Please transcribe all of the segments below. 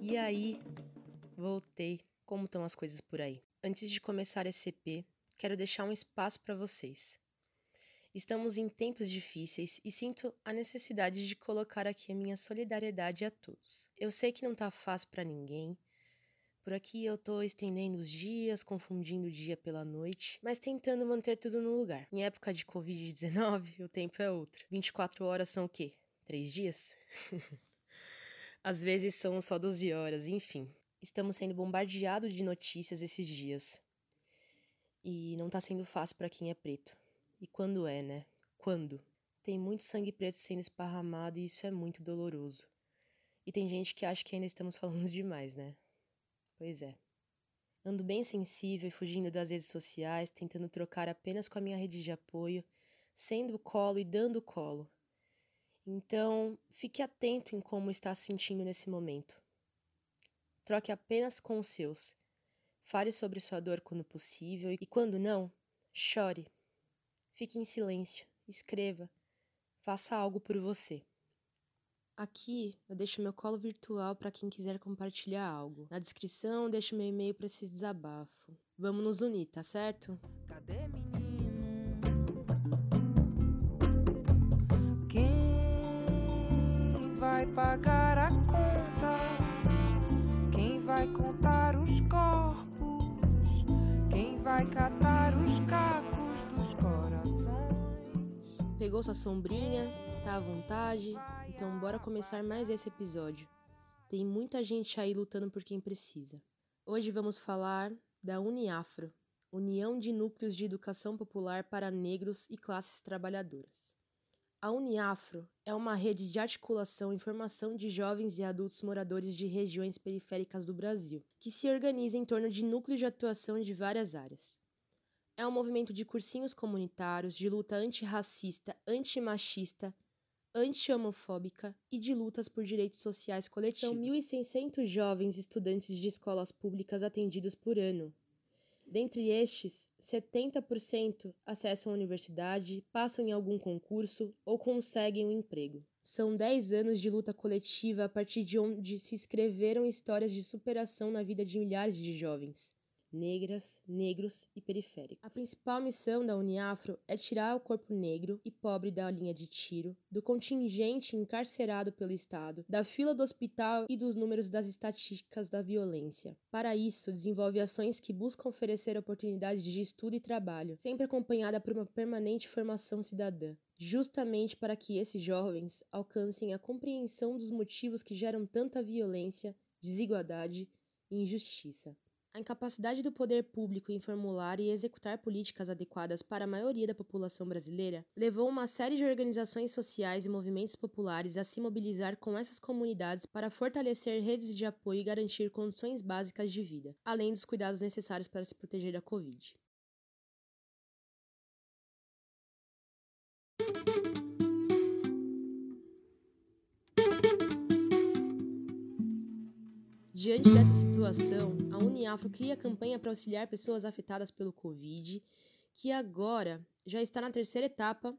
E aí, voltei. Como estão as coisas por aí? Antes de começar esse EP, quero deixar um espaço para vocês. Estamos em tempos difíceis e sinto a necessidade de colocar aqui a minha solidariedade a todos. Eu sei que não tá fácil para ninguém. Por aqui eu tô estendendo os dias, confundindo o dia pela noite, mas tentando manter tudo no lugar. Em época de Covid-19, o tempo é outro. 24 horas são o quê? Três dias? Às vezes são só 12 horas, enfim. Estamos sendo bombardeados de notícias esses dias. E não tá sendo fácil para quem é preto. E quando é, né? Quando? Tem muito sangue preto sendo esparramado e isso é muito doloroso. E tem gente que acha que ainda estamos falando demais, né? Pois é. Ando bem sensível e fugindo das redes sociais, tentando trocar apenas com a minha rede de apoio, sendo colo e dando colo. Então, fique atento em como está se sentindo nesse momento. Troque apenas com os seus. Fale sobre sua dor quando possível e quando não, chore. Fique em silêncio, escreva, faça algo por você. Aqui eu deixo meu colo virtual para quem quiser compartilhar algo. Na descrição eu deixo meu e-mail para esse desabafo. Vamos nos unir, tá certo? Cadê menino? Quem vai pagar a conta? Quem vai contar os corpos? Quem vai catar os cacos dos corações? Pegou sua sombrinha? Tá à vontade? Então bora começar mais esse episódio. Tem muita gente aí lutando por quem precisa. Hoje vamos falar da Uniafro, União de Núcleos de Educação Popular para Negros e Classes Trabalhadoras. A Uniafro é uma rede de articulação e formação de jovens e adultos moradores de regiões periféricas do Brasil, que se organiza em torno de núcleos de atuação de várias áreas. É um movimento de cursinhos comunitários, de luta antirracista, antimachista, anti-homofóbica e de lutas por direitos sociais coletivos. São 1.600 jovens estudantes de escolas públicas atendidos por ano. Dentre estes, 70% acessam a universidade, passam em algum concurso ou conseguem um emprego. São 10 anos de luta coletiva a partir de onde se escreveram histórias de superação na vida de milhares de jovens negras, negros e periféricos. A principal missão da Uniafro é tirar o corpo negro e pobre da linha de tiro, do contingente encarcerado pelo Estado, da fila do hospital e dos números das estatísticas da violência. Para isso, desenvolve ações que buscam oferecer oportunidades de estudo e trabalho, sempre acompanhada por uma permanente formação cidadã justamente para que esses jovens alcancem a compreensão dos motivos que geram tanta violência, desigualdade e injustiça. A incapacidade do poder público em formular e executar políticas adequadas para a maioria da população brasileira levou uma série de organizações sociais e movimentos populares a se mobilizar com essas comunidades para fortalecer redes de apoio e garantir condições básicas de vida, além dos cuidados necessários para se proteger da Covid. Diante dessa situação, a Uniafro cria campanha para auxiliar pessoas afetadas pelo Covid, que agora já está na terceira etapa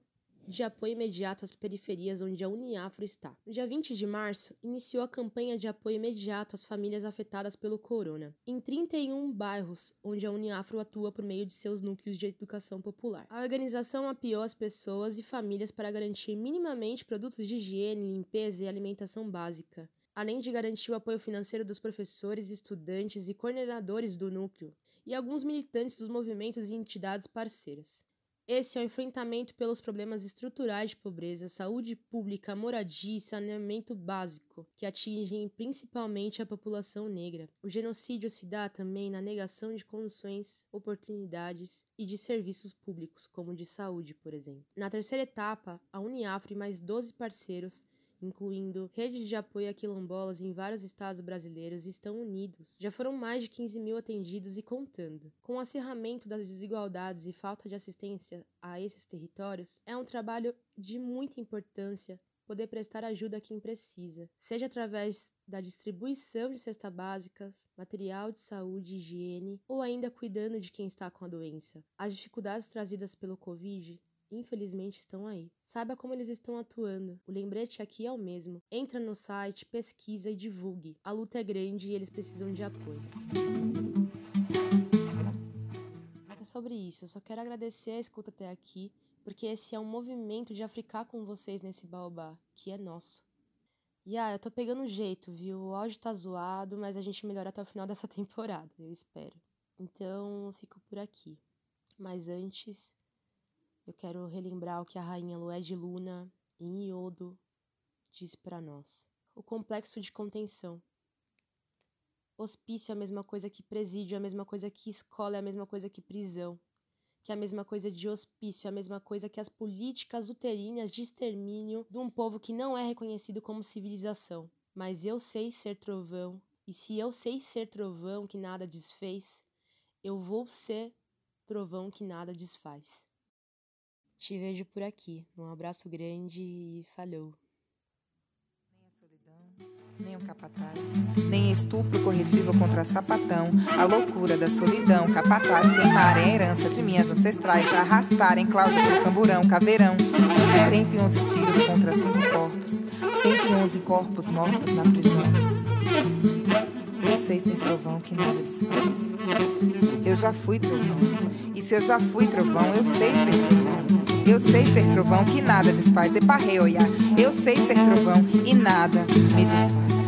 de apoio imediato às periferias onde a Uniafro está. No dia 20 de março, iniciou a campanha de apoio imediato às famílias afetadas pelo corona, em 31 bairros onde a Uniafro atua por meio de seus núcleos de educação popular. A organização apoiou as pessoas e famílias para garantir minimamente produtos de higiene, limpeza e alimentação básica, além de garantir o apoio financeiro dos professores, estudantes e coordenadores do núcleo e alguns militantes dos movimentos e entidades parceiras. Esse é o enfrentamento pelos problemas estruturais de pobreza, saúde pública, moradia e saneamento básico, que atingem principalmente a população negra. O genocídio se dá também na negação de condições, oportunidades e de serviços públicos, como de saúde, por exemplo. Na terceira etapa, a Uniafro e mais 12 parceiros incluindo redes de apoio a quilombolas em vários estados brasileiros, estão unidos. Já foram mais de 15 mil atendidos e contando. Com o acirramento das desigualdades e falta de assistência a esses territórios, é um trabalho de muita importância poder prestar ajuda a quem precisa, seja através da distribuição de cestas básicas, material de saúde e higiene, ou ainda cuidando de quem está com a doença. As dificuldades trazidas pelo Covid infelizmente estão aí. Saiba como eles estão atuando. O lembrete aqui é o mesmo. Entra no site, pesquisa e divulgue. A luta é grande e eles precisam de apoio. É sobre isso. Eu só quero agradecer a escuta até aqui, porque esse é um movimento de ficar com vocês nesse baobá, que é nosso. E ah, eu tô pegando jeito, viu? O áudio tá zoado, mas a gente melhora até o final dessa temporada, eu espero. Então, fico por aqui. Mas antes, eu quero relembrar o que a rainha Lué de Luna, em Iodo, disse para nós. O complexo de contenção. Hospício é a mesma coisa que presídio, é a mesma coisa que escola, é a mesma coisa que prisão. Que é a mesma coisa de hospício, é a mesma coisa que as políticas uterinas de extermínio de um povo que não é reconhecido como civilização. Mas eu sei ser trovão, e se eu sei ser trovão que nada desfez, eu vou ser trovão que nada desfaz. Te vejo por aqui. Um abraço grande e falhou. Nem a solidão, nem o capataz, nem estupro corretivo contra sapatão. A loucura da solidão, capataz, queimarem a herança de minhas ancestrais, arrastarem Cláudia pelo camburão, caveirão. 111 tiros contra cinco corpos, 111 corpos mortos na prisão. Eu sei ser trovão que nada desfaz. Eu já fui trovão. E se eu já fui trovão, eu sei ser trovão. Eu sei ser trovão que nada desfaz. Eparrei, olhar. Eu sei ser trovão e nada me desfaz.